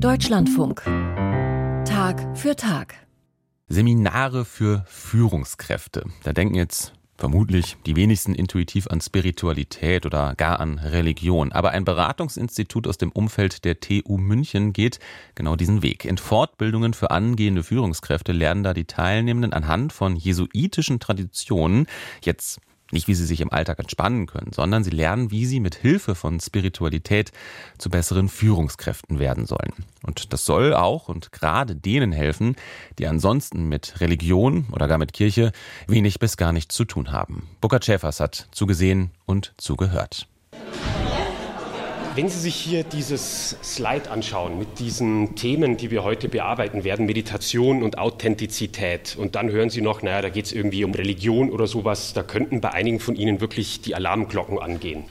Deutschlandfunk. Tag für Tag. Seminare für Führungskräfte. Da denken jetzt vermutlich die wenigsten intuitiv an Spiritualität oder gar an Religion. Aber ein Beratungsinstitut aus dem Umfeld der TU München geht genau diesen Weg. In Fortbildungen für angehende Führungskräfte lernen da die Teilnehmenden anhand von jesuitischen Traditionen jetzt nicht, wie sie sich im Alltag entspannen können, sondern sie lernen, wie sie mit Hilfe von Spiritualität zu besseren Führungskräften werden sollen. Und das soll auch und gerade denen helfen, die ansonsten mit Religion oder gar mit Kirche wenig bis gar nichts zu tun haben. Burkhard Schäfers hat zugesehen und zugehört. Wenn Sie sich hier dieses Slide anschauen mit diesen Themen, die wir heute bearbeiten werden, Meditation und Authentizität, und dann hören Sie noch, naja, da geht es irgendwie um Religion oder sowas, da könnten bei einigen von Ihnen wirklich die Alarmglocken angehen.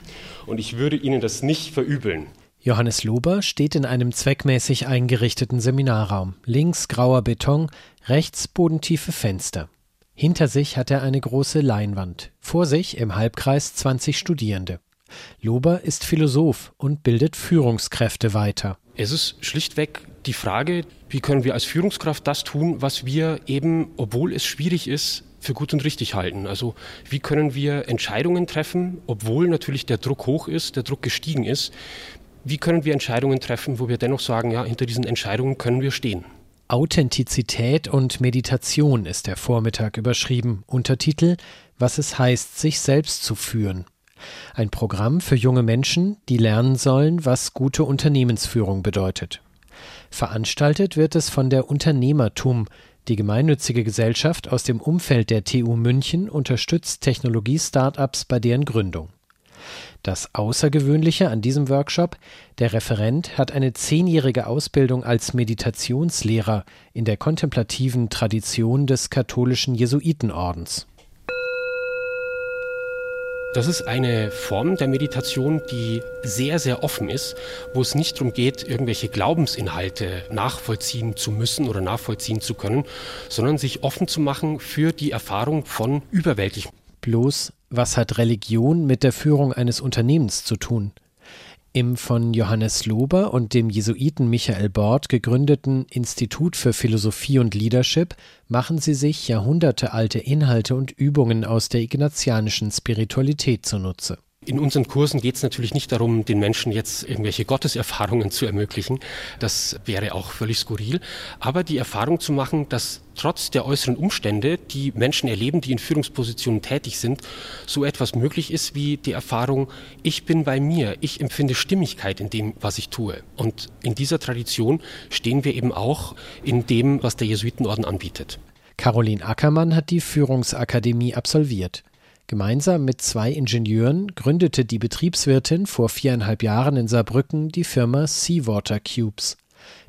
Und ich würde Ihnen das nicht verübeln. Johannes Lober steht in einem zweckmäßig eingerichteten Seminarraum. Links grauer Beton, rechts bodentiefe Fenster. Hinter sich hat er eine große Leinwand. Vor sich im Halbkreis 20 Studierende. Lober ist Philosoph und bildet Führungskräfte weiter. Es ist schlichtweg die Frage, wie können wir als Führungskraft das tun, was wir eben, obwohl es schwierig ist, für gut und richtig halten. Also wie können wir Entscheidungen treffen, obwohl natürlich der Druck hoch ist, der Druck gestiegen ist. Wie können wir Entscheidungen treffen, wo wir dennoch sagen, ja, hinter diesen Entscheidungen können wir stehen. Authentizität und Meditation ist der Vormittag überschrieben. Untertitel Was es heißt, sich selbst zu führen. Ein Programm für junge Menschen, die lernen sollen, was gute Unternehmensführung bedeutet. Veranstaltet wird es von der Unternehmertum, die gemeinnützige Gesellschaft aus dem Umfeld der TU München unterstützt Technologie-Startups bei deren Gründung. Das Außergewöhnliche an diesem Workshop, der Referent hat eine zehnjährige Ausbildung als Meditationslehrer in der kontemplativen Tradition des katholischen Jesuitenordens. Das ist eine Form der Meditation, die sehr, sehr offen ist, wo es nicht darum geht, irgendwelche Glaubensinhalte nachvollziehen zu müssen oder nachvollziehen zu können, sondern sich offen zu machen für die Erfahrung von überwältigem. Bloß, was hat Religion mit der Führung eines Unternehmens zu tun? Im von Johannes Lober und dem Jesuiten Michael Bord gegründeten Institut für Philosophie und Leadership machen sie sich jahrhundertealte Inhalte und Übungen aus der ignatianischen Spiritualität zunutze. In unseren Kursen geht es natürlich nicht darum, den Menschen jetzt irgendwelche Gotteserfahrungen zu ermöglichen. Das wäre auch völlig skurril. Aber die Erfahrung zu machen, dass trotz der äußeren Umstände, die Menschen erleben, die in Führungspositionen tätig sind, so etwas möglich ist wie die Erfahrung, ich bin bei mir, ich empfinde Stimmigkeit in dem, was ich tue. Und in dieser Tradition stehen wir eben auch in dem, was der Jesuitenorden anbietet. Caroline Ackermann hat die Führungsakademie absolviert. Gemeinsam mit zwei Ingenieuren gründete die Betriebswirtin vor viereinhalb Jahren in Saarbrücken die Firma Seawater Cubes.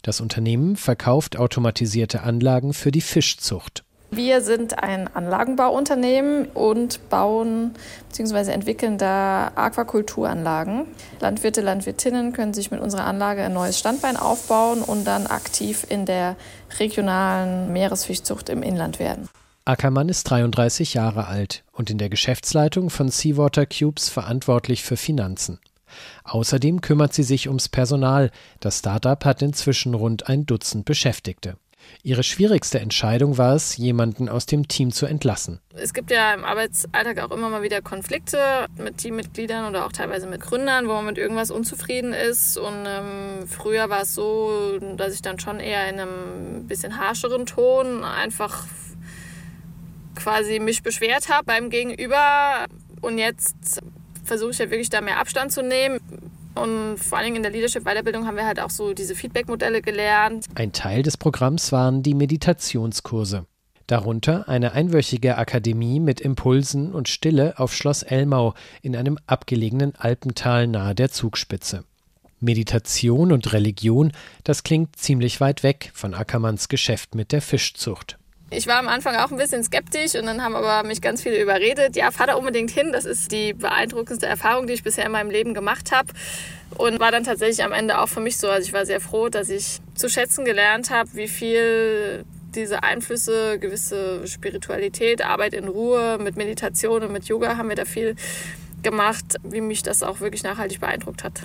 Das Unternehmen verkauft automatisierte Anlagen für die Fischzucht. Wir sind ein Anlagenbauunternehmen und bauen bzw. entwickeln da Aquakulturanlagen. Landwirte, Landwirtinnen können sich mit unserer Anlage ein neues Standbein aufbauen und dann aktiv in der regionalen Meeresfischzucht im Inland werden. Ackermann ist 33 Jahre alt und in der Geschäftsleitung von Seawater Cubes verantwortlich für Finanzen. Außerdem kümmert sie sich ums Personal. Das Startup hat inzwischen rund ein Dutzend Beschäftigte. Ihre schwierigste Entscheidung war es, jemanden aus dem Team zu entlassen. Es gibt ja im Arbeitsalltag auch immer mal wieder Konflikte mit Teammitgliedern oder auch teilweise mit Gründern, wo man mit irgendwas unzufrieden ist. Und ähm, früher war es so, dass ich dann schon eher in einem bisschen harscheren Ton einfach quasi mich beschwert habe beim Gegenüber. Und jetzt versuche ich ja wirklich da mehr Abstand zu nehmen. Und vor allen Dingen in der Leadership-Weiterbildung haben wir halt auch so diese Feedback-Modelle gelernt. Ein Teil des Programms waren die Meditationskurse. Darunter eine einwöchige Akademie mit Impulsen und Stille auf Schloss Elmau in einem abgelegenen Alpental nahe der Zugspitze. Meditation und Religion, das klingt ziemlich weit weg von Ackermanns Geschäft mit der Fischzucht. Ich war am Anfang auch ein bisschen skeptisch und dann haben aber mich ganz viele überredet. Ja, fahr da unbedingt hin. Das ist die beeindruckendste Erfahrung, die ich bisher in meinem Leben gemacht habe. Und war dann tatsächlich am Ende auch für mich so. Also ich war sehr froh, dass ich zu schätzen gelernt habe, wie viel diese Einflüsse, gewisse Spiritualität, Arbeit in Ruhe, mit Meditation und mit Yoga haben wir da viel gemacht, wie mich das auch wirklich nachhaltig beeindruckt hat.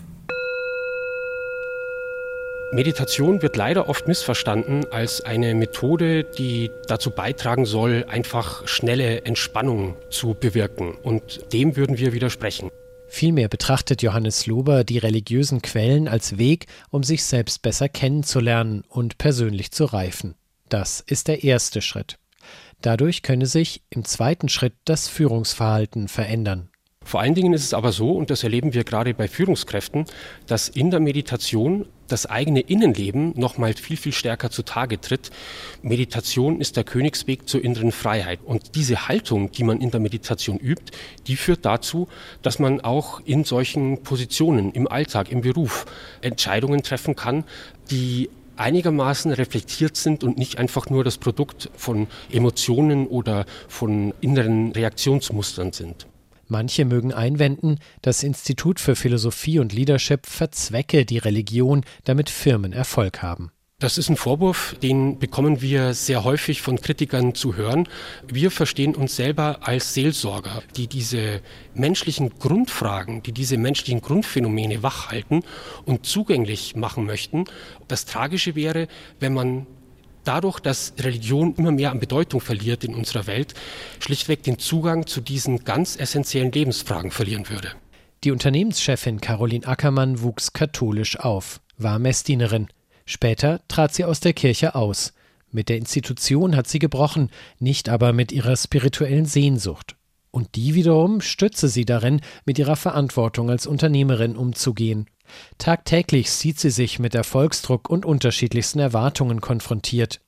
Meditation wird leider oft missverstanden als eine Methode, die dazu beitragen soll, einfach schnelle Entspannung zu bewirken. Und dem würden wir widersprechen. Vielmehr betrachtet Johannes Lober die religiösen Quellen als Weg, um sich selbst besser kennenzulernen und persönlich zu reifen. Das ist der erste Schritt. Dadurch könne sich im zweiten Schritt das Führungsverhalten verändern. Vor allen Dingen ist es aber so, und das erleben wir gerade bei Führungskräften, dass in der Meditation das eigene Innenleben noch mal viel, viel stärker zutage tritt. Meditation ist der Königsweg zur inneren Freiheit. Und diese Haltung, die man in der Meditation übt, die führt dazu, dass man auch in solchen Positionen im Alltag, im Beruf Entscheidungen treffen kann, die einigermaßen reflektiert sind und nicht einfach nur das Produkt von Emotionen oder von inneren Reaktionsmustern sind. Manche mögen einwenden, das Institut für Philosophie und Leadership verzwecke die Religion, damit Firmen Erfolg haben. Das ist ein Vorwurf, den bekommen wir sehr häufig von Kritikern zu hören. Wir verstehen uns selber als Seelsorger, die diese menschlichen Grundfragen, die diese menschlichen Grundphänomene wachhalten und zugänglich machen möchten. Das Tragische wäre, wenn man dadurch, dass Religion immer mehr an Bedeutung verliert in unserer Welt, schlichtweg den Zugang zu diesen ganz essentiellen Lebensfragen verlieren würde. Die Unternehmenschefin Caroline Ackermann wuchs katholisch auf, war Messdienerin. Später trat sie aus der Kirche aus. Mit der Institution hat sie gebrochen, nicht aber mit ihrer spirituellen Sehnsucht. Und die wiederum stütze sie darin, mit ihrer Verantwortung als Unternehmerin umzugehen. Tagtäglich sieht sie sich mit Erfolgsdruck und unterschiedlichsten Erwartungen konfrontiert.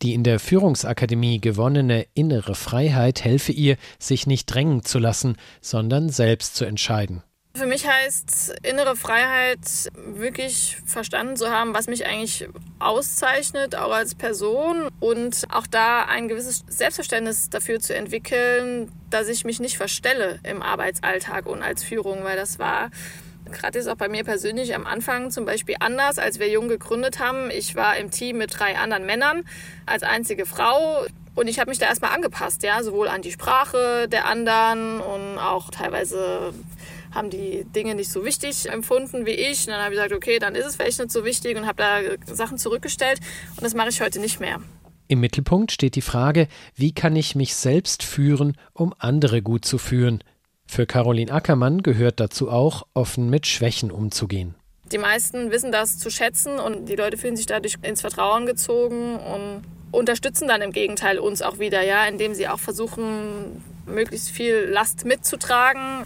Die in der Führungsakademie gewonnene innere Freiheit helfe ihr, sich nicht drängen zu lassen, sondern selbst zu entscheiden. Für mich heißt innere Freiheit wirklich verstanden zu haben, was mich eigentlich auszeichnet, auch als Person und auch da ein gewisses Selbstverständnis dafür zu entwickeln, dass ich mich nicht verstelle im Arbeitsalltag und als Führung, weil das war gerade jetzt auch bei mir persönlich am Anfang zum Beispiel anders, als wir jung gegründet haben. Ich war im Team mit drei anderen Männern als einzige Frau. Und ich habe mich da erstmal angepasst, ja, sowohl an die Sprache der anderen und auch teilweise haben die Dinge nicht so wichtig empfunden wie ich. Und dann habe ich gesagt, okay, dann ist es vielleicht nicht so wichtig und habe da Sachen zurückgestellt. Und das mache ich heute nicht mehr. Im Mittelpunkt steht die Frage, wie kann ich mich selbst führen, um andere gut zu führen. Für Caroline Ackermann gehört dazu auch, offen mit Schwächen umzugehen. Die meisten wissen das zu schätzen und die Leute fühlen sich dadurch ins Vertrauen gezogen und unterstützen dann im Gegenteil uns auch wieder, ja, indem sie auch versuchen, möglichst viel Last mitzutragen.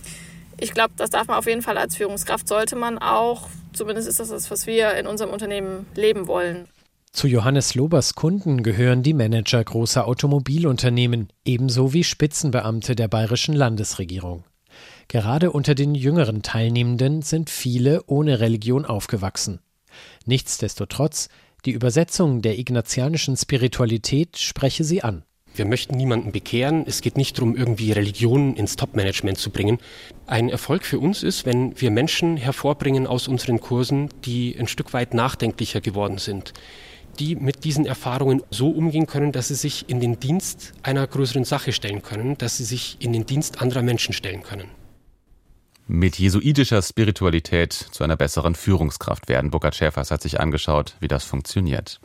Ich glaube, das darf man auf jeden Fall als Führungskraft, sollte man auch. Zumindest ist das das, was wir in unserem Unternehmen leben wollen. Zu Johannes Lobers Kunden gehören die Manager großer Automobilunternehmen, ebenso wie Spitzenbeamte der bayerischen Landesregierung. Gerade unter den jüngeren Teilnehmenden sind viele ohne Religion aufgewachsen. Nichtsdestotrotz, die Übersetzung der ignatianischen Spiritualität spreche sie an. Wir möchten niemanden bekehren. Es geht nicht darum, irgendwie Religion ins Top-Management zu bringen. Ein Erfolg für uns ist, wenn wir Menschen hervorbringen aus unseren Kursen, die ein Stück weit nachdenklicher geworden sind, die mit diesen Erfahrungen so umgehen können, dass sie sich in den Dienst einer größeren Sache stellen können, dass sie sich in den Dienst anderer Menschen stellen können. Mit jesuitischer Spiritualität zu einer besseren Führungskraft werden. Burkhard Schäfers hat sich angeschaut, wie das funktioniert.